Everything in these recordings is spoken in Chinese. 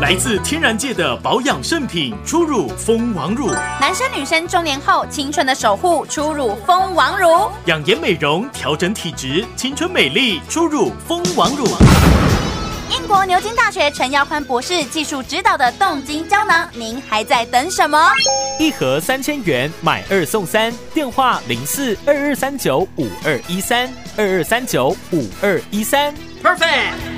来自天然界的保养圣品，初乳蜂王乳，男生女生中年后青春的守护，初乳蜂王乳，养颜美容，调整体质，青春美丽，初乳蜂王乳。英国牛津大学陈耀宽博士技术指导的冻精胶囊，您还在等什么？一盒三千元，买二送三，电话零四二二三九五二一三二二三九五二一三，perfect。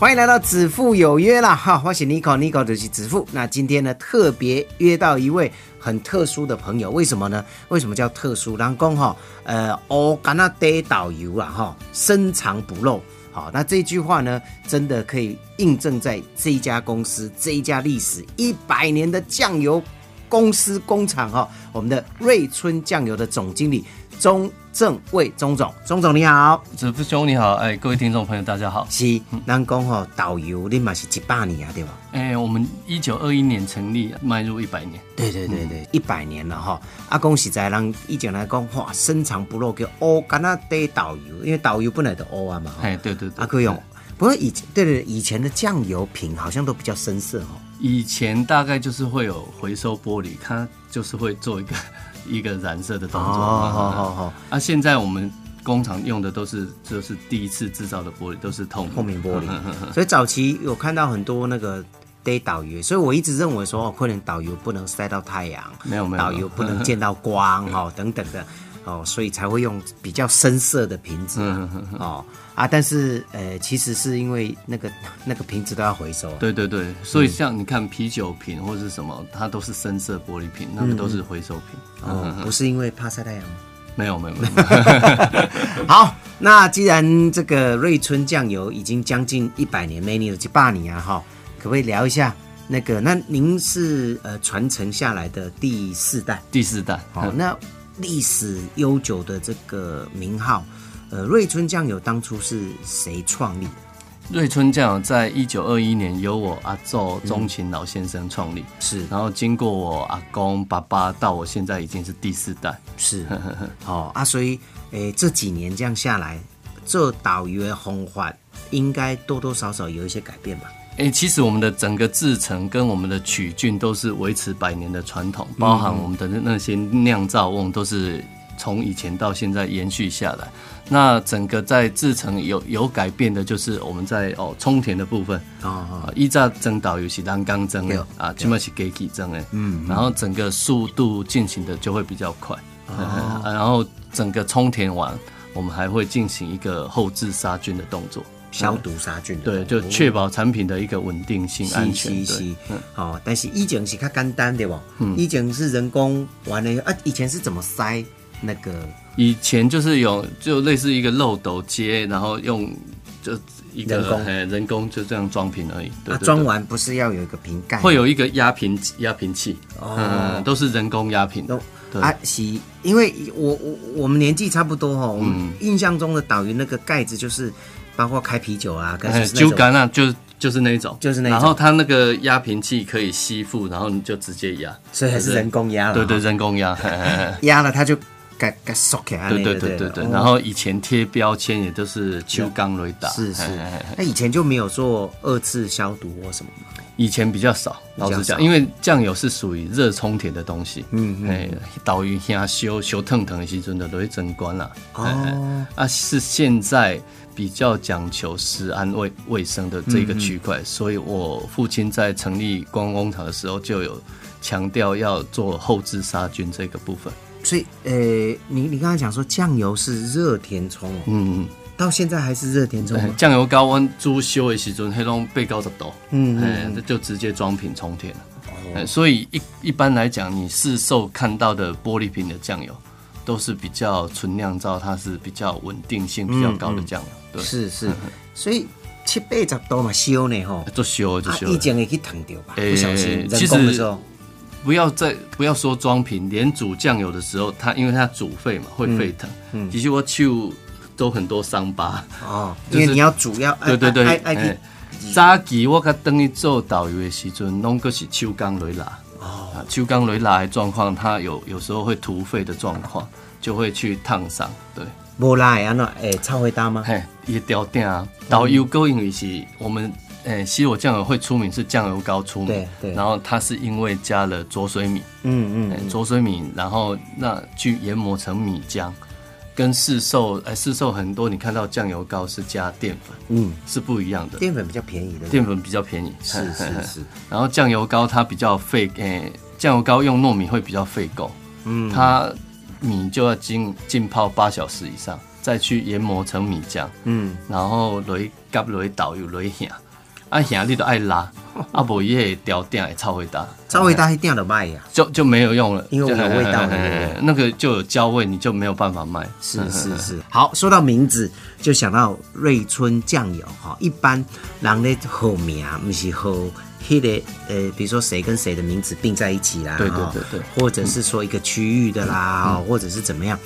欢迎来到子父有约啦！哈，欢喜 Nico，Nico 就是子父。那今天呢，特别约到一位很特殊的朋友，为什么呢？为什么叫特殊？人讲哈，呃，我干那得导游啊，哈，深藏不露。好，那这句话呢，真的可以印证在这一家公司，这一家历史一百年的酱油公司工厂哈，我们的瑞春酱油的总经理钟。郑卫钟总，钟总你好，子父兄你好，哎，各位听众朋友大家好。是，南讲吼导游，你嘛是一百年啊，对吧？哎，我们一九二一年成立，迈入一百年。对对对对，一百年了哈。啊，恭喜在让以前来讲，哇，深藏不露，叫欧干那得导游，因为导游本来的欧啊嘛。哎，对对对。啊，可以用。不过以对对，以前的酱油瓶好像都比较深色哈。以前大概就是会有回收玻璃，它就是会做一个。一个染色的动作，好好好。啊，现在我们工厂用的都是就是第一次制造的玻璃，都是透明透明玻璃。所以早期有看到很多那个 day 导游，所以我一直认为说，哦，可能导游不能晒到太阳，没有没有，导游不能见到光，哈，等等的。哦，所以才会用比较深色的瓶子哦啊，但是呃，其实是因为那个那个瓶子都要回收。对对对，所以像你看啤酒瓶或者是什么，它都是深色玻璃瓶，那个都是回收瓶。哦，不是因为怕晒太阳吗？没有没有没有。好，那既然这个瑞春酱油已经将近一百年，没你了几百年啊哈，可不可以聊一下那个？那您是呃传承下来的第四代？第四代。好，那。历史悠久的这个名号，呃，瑞春酱油当初是谁创立？瑞春酱油在一九二一年由我阿祖钟勤老先生创立，是。然后经过我阿公、爸爸到我现在已经是第四代，是。哦啊，所以诶这几年这样下来，做导游的风范应该多多少少有一些改变吧。哎，其实我们的整个制程跟我们的曲菌都是维持百年的传统，包含我们的那些酿造瓮都是从以前到现在延续下来。那整个在制程有有改变的，就是我们在哦充填的部分啊，依照蒸导游是单缸蒸的啊，起码是给起蒸的，嗯，然后整个速度进行的就会比较快，然后整个充填完，我们还会进行一个后置杀菌的动作。消毒杀菌，对，就确保产品的一个稳定性、安全。好，但是以前是较简单的吧？嗯，以前是人工完了啊，以前是怎么塞那个？以前就是有就类似一个漏斗接，然后用就一个人工，人工就这样装瓶而已。啊，装完不是要有一个瓶盖？会有一个压瓶压瓶器，哦，都是人工压瓶。啊，是，因为我我我们年纪差不多哈，我们印象中的导游那个盖子就是。包括开啤酒啊，跟酒干啊，就就是那种，就是那种。然后它那个压瓶器可以吸附，然后你就直接压，所以还是人工压了。对对，人工压，压了它就该该缩起来。对对对对对。然后以前贴标签也都是秋钢雷达，是是。那以前就没有做二次消毒或什么吗？以前比较少，老实讲，因为酱油是属于热冲填的东西。嗯哎，导鱼虾修修腾腾的时阵的都会蒸关了。哦。啊，是现在。比较讲求食安卫卫生的这个区块，所以我父亲在成立光工厂的时候就有强调要做后置杀菌这个部分。所以，呃，你你刚才讲说酱油是热填充，嗯，到现在还是热填充。酱油高温猪修的时阵，黑龙被高十度，嗯嗯，就直接装瓶充填了。哦，所以一一般来讲，你市售看到的玻璃瓶的酱油。都是比较纯酿造，它是比较稳定性比较高的酱油。对，是是，所以七八十度嘛烧呢吼，做烧就烧。以前会去烫掉吧？不小心人工的时候，不要再不要说装瓶，连煮酱油的时候，它因为它煮沸嘛会沸腾，嗯其实我手都很多伤疤。哦，就是因为你要煮要对对对，爱爱哎早期我甲等于做导游的时阵，拢个是手工来拉。哦，手工来拉的状况，它有有时候会突肺的状况，就会去烫伤。对，无拉会安怎诶炒会搭吗？嘿，伊的条件啊，导游膏因为是我们。诶，西罗酱油会出名是酱油膏出名，对对然后它是因为加了浊水米，嗯嗯嗯，浊水米，然后那去研磨成米浆，跟市售哎市售很多你看到酱油膏是加淀粉，嗯，是不一样的。淀粉比较便宜的，淀粉比较便宜，是是是，然后酱油膏它比较费，诶、酱油膏用糯米会比较费够，嗯，它米就要浸浸泡八小时以上，再去研磨成米浆，嗯，然后落去夹落去倒油落去下，啊兄你都爱拉，啊无伊会掉定会臭味大，炒会搭一定要卖呀，就就没有用了，因为有味道那个就有焦味，你就没有办法卖。是是是。好，说到名字，就想到瑞春酱油哈。一般人咧好名不是好迄个呃，比如说谁跟谁的名字并在一起啦，对对哈对对或者是说一个区域的啦，或者是怎么样。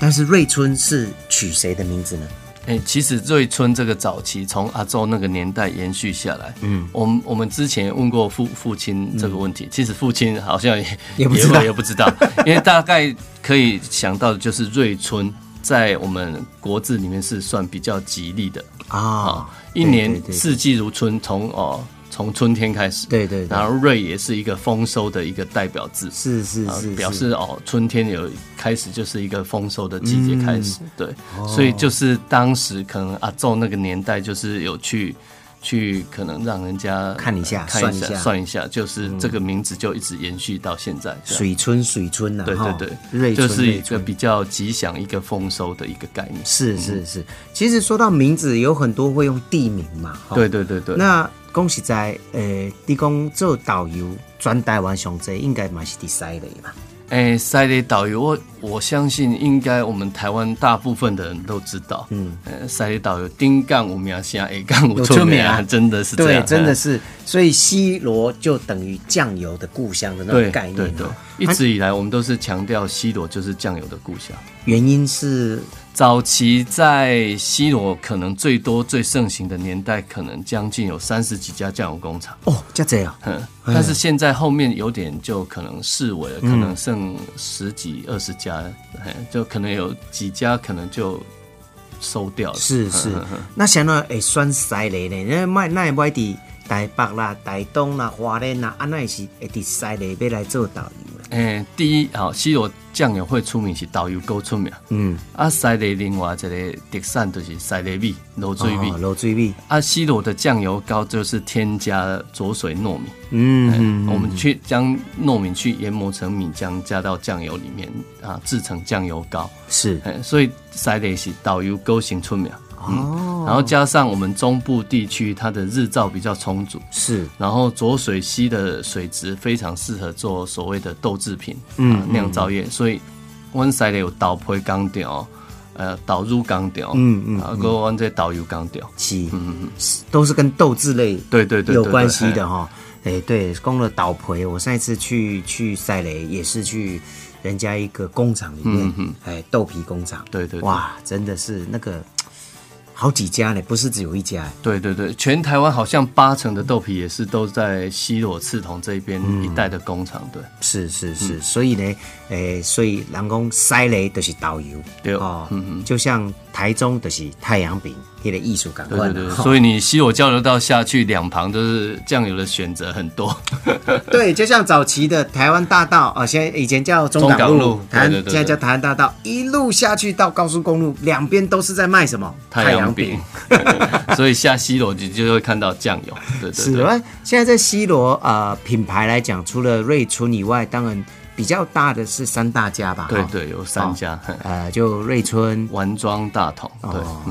但是瑞春是取谁的名字呢？哎、其实瑞春这个早期从阿周那个年代延续下来，嗯，我们我们之前也问过父父亲这个问题，其实父亲好像也嗯 也不知道也不知道，因为大概可以想到的就是瑞春在我们国字里面是算比较吉利的啊啊，，一年四季如春，从哦从春天开始，对对对。然后瑞也是一个丰收的一个代表字，啊是是是，表示哦，春天有开始就是一个丰收的季节开始，嗯。对，哦。所以就是当时可能阿昼那个年代就是有去去可能让人家看一下看一下算一下。算一下，就是这个名字就一直延续到现在，水春水春呐，对哈。对。对，瑞就是一个比较吉祥、一个丰收的一个概念。是是是。其实说到名字，有很多会用地名嘛，对对对，那恭喜在呃，你讲做导游，全台湾上济应该嘛是第三类嘛。哎，塞雷导游，我我相信应该我们台湾大部分的人都知道，嗯。嗯，呃，塞雷导游丁杠五名下，A 杠五有出名。啊，真的是这对，样，嗯真的是，所以西罗就等于酱油的故乡的那种概念对一直以来我们都是强调西罗就是酱油的故乡。原因是早期在西罗可能最多最盛行的年代，可能将近有三十几家酱油工厂。哦，就这样，嗯，但是现在后面有点就可能视为了，可能剩十几二十家，嘿就可能有几家可能就收掉了。是是。那想到会选西类呢？那卖那会买伫台北啦、台东啦、花莲啦，啊，那是会伫西类要来做导游的。诶、第一，好，西罗酱油会出名是导游够出名，嗯，啊，西雷另外一个特产就是西雷米、卤水米。哦卤水米，啊，西罗的酱油膏就是添加浊水糯米，嗯我们去将糯米去研磨成米浆，加到酱油里面啊，制成酱油膏。是哎，所以西雷是导游膏先出名。哦，然后加上我们中部地区，它的日照比较充足，是。然后浊水溪的水质非常适合做所谓的豆制品，嗯啊酿造业，所以阮西里有豆皮钢条，呃，导入钢条，嗯嗯啊，跟阮这导游钢条，是，嗯嗯，都是跟豆制类对对对，对有关系的。对哈。哎，对，供了岛培，我上一次去去赛雷也是去人家一个工厂里面哎，豆皮工厂，对对对。哇，真的是那个好几家呢，不是只有一家。对对对，全台湾好像八成的豆皮也是都在西螺刺桐这边一带的工厂，对。是是是，所以呢，诶、所以人讲塞雷就是导游，对。哦，嗯嗯就像台中就是太阳饼，那个艺术感对对 所以你西螺交流道下去，两旁都是酱油的选择很多。对，就像早期的台湾大道啊、现在以前叫中港路，台现在叫台湾大道，一路下去到高速公路，两边都是在卖什么？太阳饼，所以下西螺你就会看到酱油。对对对，是的，现在在西罗呃品牌来讲，除了瑞春以外，当然比较大的是三大家吧，哈，对对，有三家，嘿呃，就瑞春。丸庄大同，对，哦，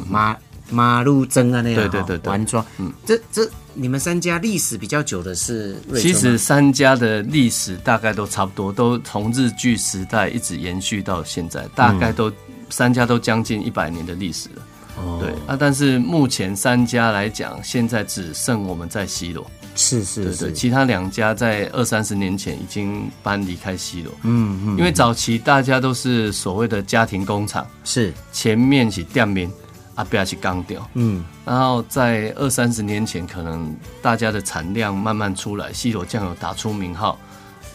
马马路蒸啊那样，对对对对。哈丸庄，嗯。这这你们三家历史比较久的是瑞其实三家的历史大概都差不多，都从日据时代一直延续到现在，大概都、三家都将近一百年的历史了。哦。对啊，但是目前三家来讲，现在只剩我们在西螺，是是是，其他两家在二三十年前已经搬离开西螺，嗯嗯，因为早期大家都是所谓的家庭工厂，是。前面是店面，啊边是钢雕，嗯。然后在二三十年前，可能大家的产量慢慢出来，西螺酱油打出名号，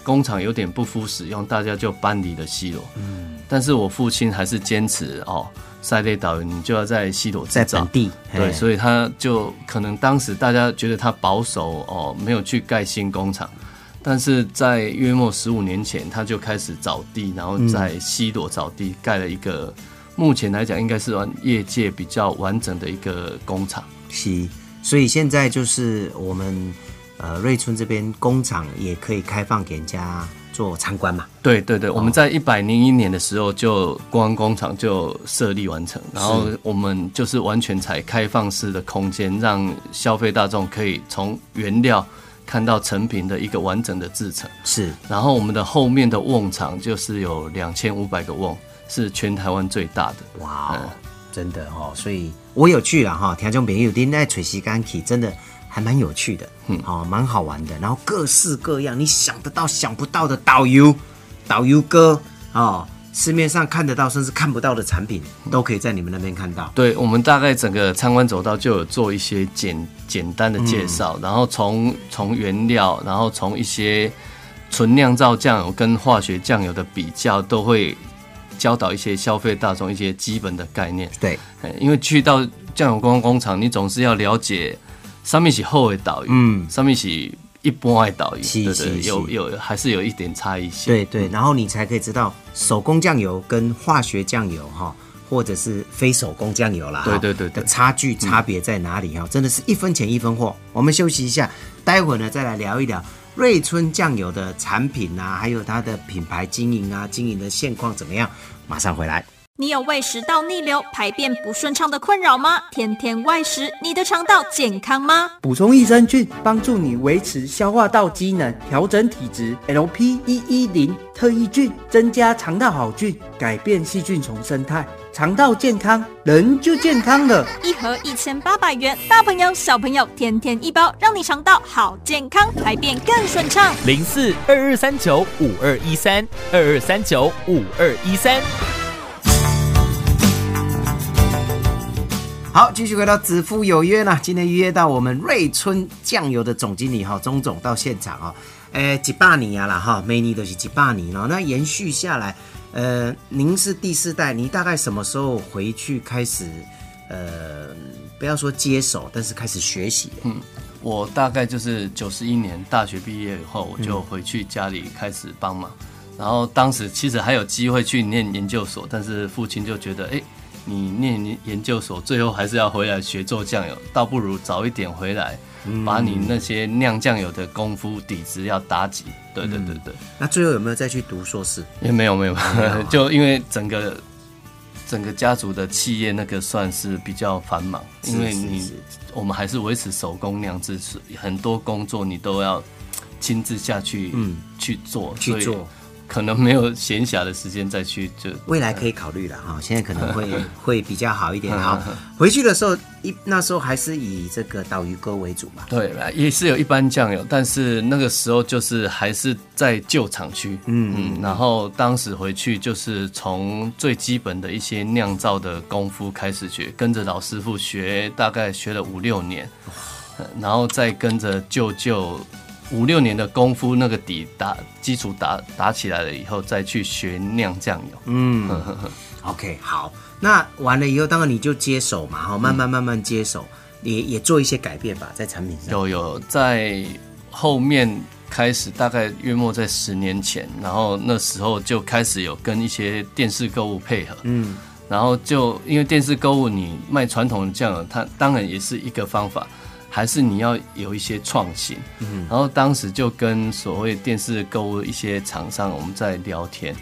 工厂有点不敷使用，大家就搬离了西螺。嗯，但是我父亲还是坚持哦，赛类导游你就要在西螺制造。在本。地，对，所以他就可能当时大家觉得他保守哦，没有去盖新工厂，但是在约莫十五年前，他就开始找地，然后在西螺找地盖了一个，目前来讲应该是完业界比较完整的一个工厂。是，所以现在就是我们呃瑞春这边工厂也可以开放给人家做参观嘛。对对对，我们在一百零一年的时候就公安工厂就设立完成，然后我们就是完全采开放式的空间，让消费大众可以从原料看到成品的一个完整的制成。是，然后我们的后面的瓮厂就是有两千五百个瓮，是全台湾最大的。哇、哦嗯真的哦，所以我有去了哈，听众朋友您在吹西干起，真的还蛮有趣的，嗯，哦，蛮好玩的。然后各式各样，你想得到想不到的导游、导游哥哦，市面上看得到甚至看不到的产品，都可以在你们那边看到。对，我们大概整个参观走道就有做一些简简单的介绍，然后从从原料，然后从一些纯酿造酱油跟化学酱油的比较，都会教导一些消费大众一些基本的概念。对，哎因为去到酱油工工厂，你总是要了解上面是厚的导游，嗯上面是一般的导游，是对对，有有还是有一点差异性。对对，然后你才可以知道手工酱油跟化学酱油哈，或者是非手工酱油啦，哈对对对对的差距差别在哪里哈？真的是一分钱一分货。我们休息一下，待会儿呢再来聊一聊瑞春酱油的产品啊，还有它的品牌经营啊，经营的现况怎么样？马上回来。你有胃食道逆流、排便不顺畅的困扰吗？天天外食，你的肠道健康吗？补充益生菌，帮助你维持消化道机能，调整体质。LP 一一零特异菌增加肠道好菌，改变细菌丛生态，肠道健康，人就健康了。一盒一千八百元，大朋友小朋友天天一包，让你肠道好健康，排便更顺畅。零四二二三九五二一三二二三九五二一三。好，继续回到子父有约呢。今天约到我们瑞春酱油的总经理哈，钟总到现场哦。诶，几百年啊啦哈，每年都是几百年了。那延续下来，呃，您是第四代，你大概什么时候回去开始？呃，不要说接手，但是开始学习。嗯，我大概就是九十一年大学毕业以后，我就回去家里开始帮忙。然后当时其实还有机会去念研究所，但是父亲就觉得，哎，你念研究所，最后还是要回来学做酱油，倒不如早一点回来，把你那些酿酱油的功夫底子要打紧。对对对对，那最后有没有再去读硕士？也没有没有，就因为整个整个家族的企业那个算是比较繁忙，是因为你我们还是维持手工酿制，是很多工作你都要亲自下去嗯。去做，去做可能没有闲暇的时间再去就未来可以考虑了哈，现在可能会 会比较好一点。哈，回去的时候一那时候还是以这个岛鱼哥为主嘛。对，也是有一般酱油，但是那个时候就是还是在旧厂区，嗯嗯，然后当时回去就是从最基本的一些酿造的功夫开始学，跟着老师傅学，大概学了五六年，呃然后再跟着舅舅五六年的功夫，那个底打基础打打起来了以后，再去学酿酱油。嗯，OK，好，那完了以后，当然你就接手嘛，哈，慢慢慢慢接手，也也做一些改变吧，在产品上。有有在后面开始，大概约莫在十年前，然后那时候就开始有跟一些电视购物配合，嗯，然后就因为电视购物，你卖传统的酱油，它当然也是一个方法，还是你要有一些创新。嗯，然后当时就跟所谓电视购物一些厂商我们在聊天，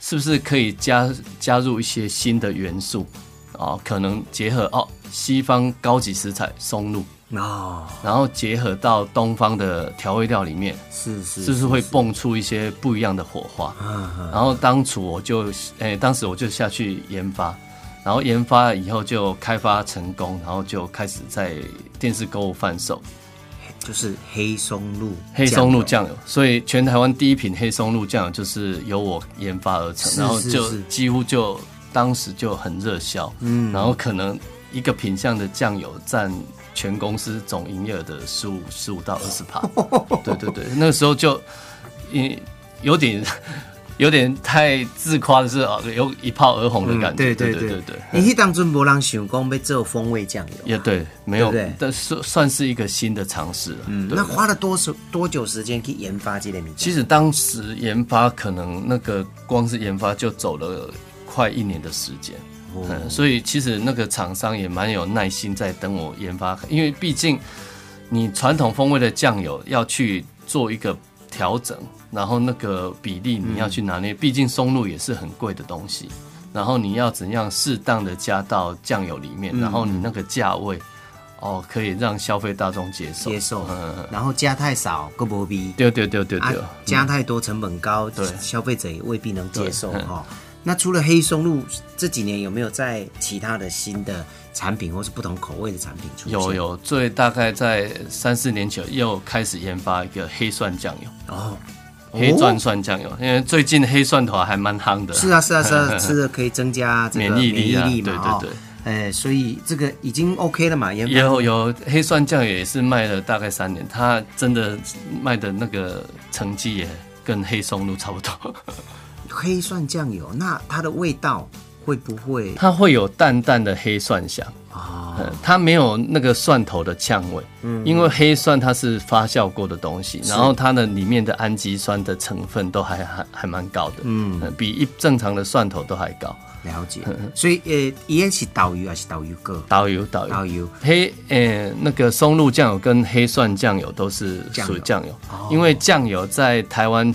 是不是可以加加入一些新的元素？哦，可能结合哦西方高级食材松露，哦，然后结合到东方的调味料里面，是是是不是会蹦出一些不一样的火花？啊然后当初我就，诶、当时我就下去研发，然后研发了以后就开发成功，然后就开始在电视购物贩售。就是黑松露黑松露酱酱油，所以全台湾第一瓶黑松露酱油就是由我研发而成，是然后就几乎就当时就很热销，嗯，然后可能一个品相的酱油占全公司总营业额的十五十五到二十趴，对对对，那个时候就因有点有点太自夸的是哦，有一炮而红的感觉，对对对对对。你去当阵无人想光被做风味酱油，也对，没有对对，但是算是一个新的尝试了。嗯，那花了多少多久时间去研发这类米？其实当时研发可能那个光是研发就走了快一年的时间，哦嗯，所以其实那个厂商也蛮有耐心在等我研发，因为毕竟你传统风味的酱油要去做一个调整，然后那个比例你要去拿捏，毕竟松露也是很贵的东西，然后你要怎样适当的加到酱油里面，然后你那个价位。哦，可以让消费大众接受，接受然后加太少个不逼，对对对对啊对，加太多成本高，对消费者也未必能接受对哈。那除了黑松露，这几年有没有在其他的新的产品或是不同口味的产品出现？有有，最大概在三四年前又开始研发一个黑蒜酱油，哦，黑蒜蒜酱油，因为最近黑蒜头还蛮夯的。是啊是啊是啊，吃了可以增加免疫力啊免疫力嘛，哦对对对。哎，所以这个已经 OK 了嘛？研发有有黑蒜酱油也是卖了大概三年，它真的卖的那个成绩也跟黑松露差不多。黑蒜酱油，那它的味道会不会？它会有淡淡的黑蒜香啊？嗯，它没有那个蒜头的呛味，嗯，因为黑蒜它是发酵过的东西，然后它的里面的氨基酸的成分都还还还蛮高的，嗯。嗯，比一正常的蒜头都还高。了解？所以呃，伊是导游还是导游哥？导游导游。导游。黑呃那个松露酱油跟黑蒜酱油都是属于酱油，哦。因为酱油在台湾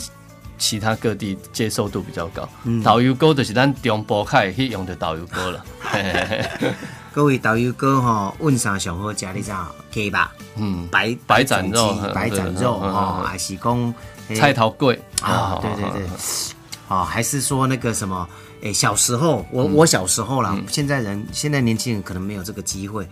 其他各地接受度比较高。嗯导游哥就是咱中部开去用的导游哥了。各位导游哥哈，问啥上好食？你知道？鸡吧，嗯，白白斩肉 白斩肉嗯嗯哦，嗯还是讲菜头贵啊？对对对，哦，还是说那个什么？哎，小时候我嗯我小时候啦，现在人现在年轻人可能没有这个机会，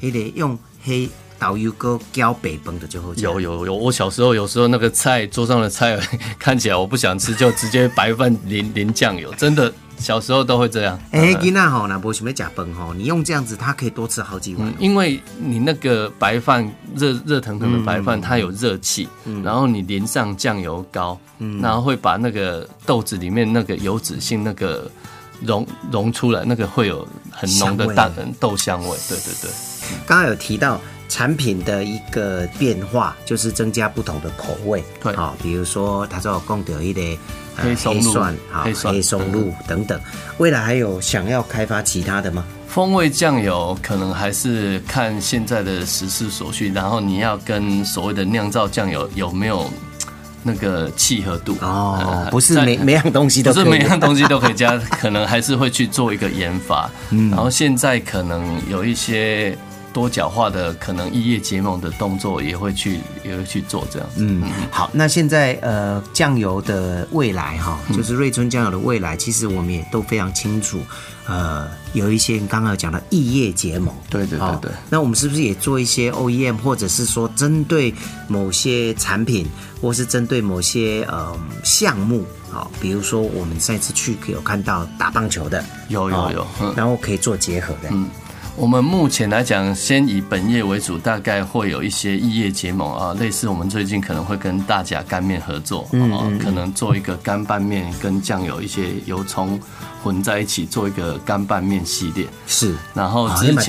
还得用黑导游哥浇北崩的就好吃。有有有，我小时候有时候那个菜桌上的菜 看起来我不想吃，就直接白饭淋 淋酱油，真的小时候都会这样。哎，囡仔吼，那不什么假崩吼，你用这样子，它可以多吃好几碗嗯。，因为你那个白饭热热腾腾的白嗯饭，它有热气，然后你淋上酱油膏，然后会把那个豆子里面那个油脂性那个溶溶出来，那个会有很浓的香味大豆香味。对对对，刚刚有提到产品的一个变化，就是增加不同的口味。对好、比如说他说供的一类呃黑松露黑松露等等。未来还有想要开发其他的吗？风味酱油可能还是看现在的时势所需，然后你要跟所谓的酿造酱油有没有那个契合度哦呃，不是每 每样东西都可以不是每样东西都可以加，可能还是会去做一个研发。嗯然后现在可能有一些多角化的，可能异业结盟的动作也会去也会去做这样子。嗯，好，那现在呃，酱油的未来哈，嗯就是瑞春酱油的未来，其实我们也都非常清楚。呃，有一些刚刚有讲的异业结盟，对对对哦对。那我们是不是也做一些 OEM，或者是说针对某些产品，或是针对某些呃项目？好、比如说我们上一次去有看到打棒球的，有有有然后可以做结合的，嗯，我们目前来讲，先以本业为主，大概会有一些异业结盟啊，类似我们最近可能会跟大甲干面合作，嗯啊，可能做一个干拌面跟酱油一些油葱混在一起，做一个干拌面系列。是。然后好，你买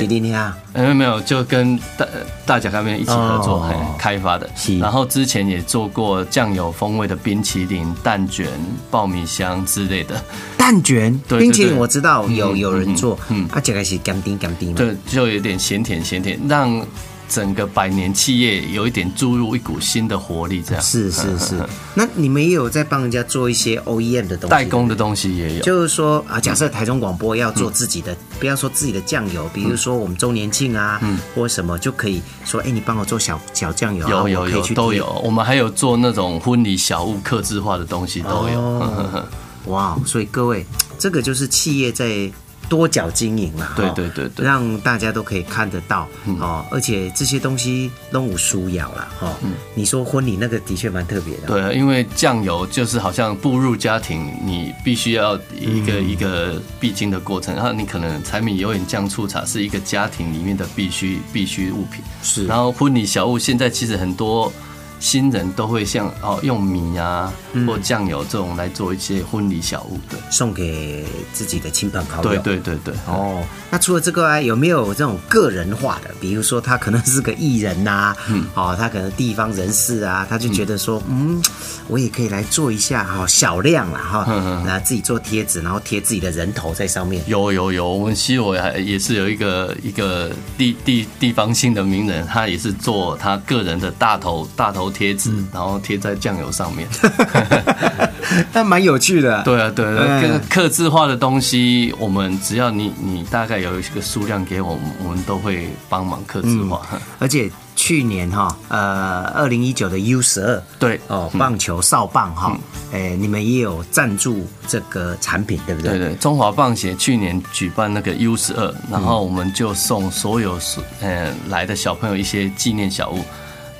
没有没有，就跟大大甲干面一起合作、开发的。然后之前也做过酱油风味的冰淇淋、蛋卷、爆米香之类的。蛋卷？冰淇淋我知道有嗯有人做，嗯。啊，这个是甘甜甘甜嘛，对，就有点咸甜咸甜，让整个百年企业有一点注入一股新的活力，这样。是是是。那你们也有在帮人家做一些 OEM 的东西，代工的东西也有。就是说啊，假设台中广播要做自己的，不要说自己的酱油，比如说我们周年庆啊，或什么就可以说，哎，你帮我做小小酱油啊，有有有都有，我们还有做那种婚礼小物刻制化的东西都有。哦。哇，所以各位，这个就是企业在多角经营嘛，对哈对对对让大家都可以看得到哦，而且这些东西都无疏咬啦，哈。你说婚礼那个的确蛮特别的，对啊，因为酱油就是好像步入家庭，你必须要一个、嗯一个必经的过程。然后你可能柴米油盐酱醋茶是一个家庭里面的必须必须物品。是然后婚礼小物，现在其实很多新人都会像哦用米啊、嗯或酱油这种来做一些婚礼小物的。送给自己的亲朋好友。对对对对。哦，那除了这个啊，有没有这种个人化的？比如说他可能是个艺人呐、嗯哦，他可能地方人士啊，他就觉得说，嗯，我也可以来做一下哈、小量啦哈，嗯嗯那自己做贴纸，然后贴自己的人头在上面。有有有，我们西罗还也是有一个一个地地地方性的名人，他也是做他个人的大头大头贴纸，嗯然后贴在酱油上面。那蛮有趣的。对啊，对啊，嗯跟刻字化的东西，我们只要你你大概有一个数量给我们，我们都会帮忙刻字化。而且去年哈，呃，二零一九的 U 十二，对哦，棒球少棒哈，嗯哎，你们也有赞助这个产品，对不对？对对，中华棒协去年举办那个 U 十二，然后我们就送所有是呃来的小朋友一些纪念小物。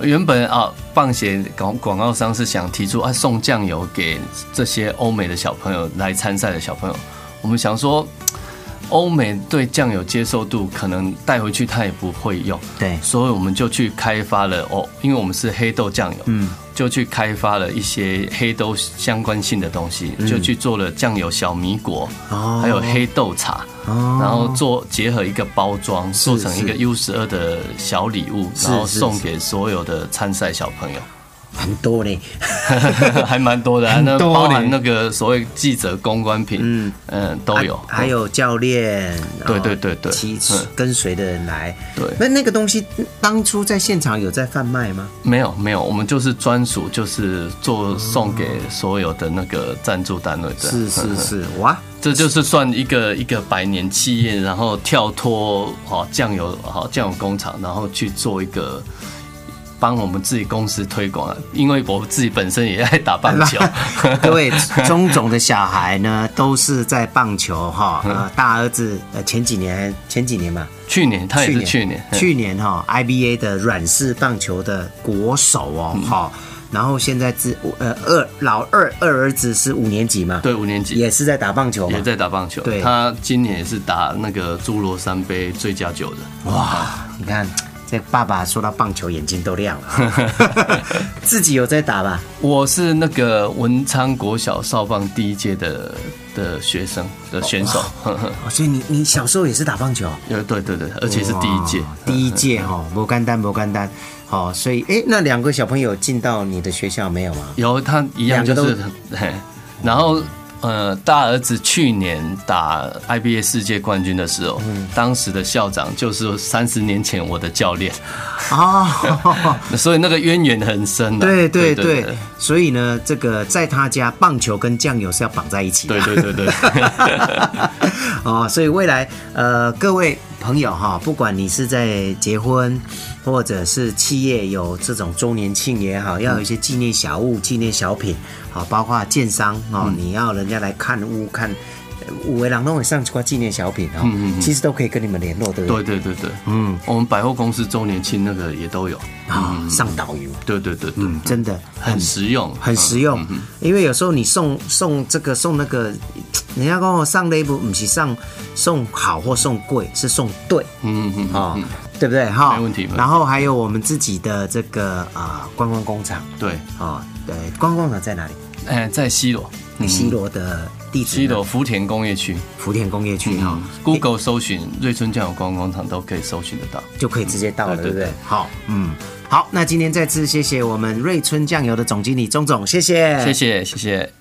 原本啊，棒协广广告商是想提出啊送酱油给这些欧美的小朋友来参赛的小朋友，我们想说。欧美对酱油接受度可能带回去他也不会用，对。所以我们就去开发了哦，因为我们是黑豆酱油，嗯，就去开发了一些黑豆相关性的东西，就去做了酱油小米果，哦。还有黑豆茶，哦然后做结合一个包装，做成一个 U 十二的小礼物，然后送给所有的参赛小朋友，很多嘞。还蛮多的啊，那包含那个所谓记者公关品，嗯嗯嗯，都有，还还有教练，对哦对对对跟随的人来。对那那个东西当初在现场有在贩卖吗？没有没有，我们就是专属，就是做送给所有的那个赞助单位的。是是嗯，是，哇，这就是算一个一个百年企业，然后跳脱好酱油好酱油工厂，然后去做一个。帮我们自己公司推广啊，因为我自己本身也爱打棒球，各位中总的小孩呢，都是在棒球哈。大儿子呃前几年前几年嘛，去年他也是去年，嗯。去年哈 IBA 的软式棒球的国手哦嗯。然后现在自呃二老二二儿子是五年级嘛，对五年级。也是在打棒球嘛。也，在打棒球，对。他今年也是打那个侏罗山杯最佳九的，哇，你看这爸爸说到棒球眼睛都亮了，自己有在打吧？我是那个文昌国小少棒第一届的的学生的选手，所以你你小时候也是打棒球？呃对对对，而且是第一届，第一届哦，不干单不干单，好，所以哎，那两个小朋友进到你的学校没有吗？有他一样就是，嘿，然后呃，大儿子去年打 IBA 世界冠军的时候，嗯。当时的校长就是三十年前我的教练，哦，所以那个渊源很深的、对对。对，所以呢，这个在他家棒球跟酱油是要绑在一起的。对对对对，哦，所以未来呃，各位朋友哈，不管你是在结婚，或者是企业有这种周年庆也好，要有一些纪念小物、纪念小品，好，包括建商哦，你要人家来看屋看。五位郎都会上去挂纪念小品哦，嗯嗯嗯。其实都可以跟你们联络，对不对？对？对对对，嗯，我们百货公司周年庆那个也都有，啊、上导游，对对对对，嗯，真的。很实用，很实用，嗯因为有时候你送送这个送那个，人家跟我上 label 不是上送好或送贵，是送对。嗯嗯嗯对不对？哈？没问题然后还有我们自己的这个啊、观光工厂。对，哦，对，观光工厂在哪里？哎，在西罗，西罗的地址呢，西罗福田工业区。福田工业区哈、嗯，Google 搜寻瑞春酱油观光工厂都可以搜寻得到。就可以直接到了，对不对？好，嗯，好，那今天再次谢谢我们瑞春酱油的总经理钟总，谢谢，谢谢谢谢。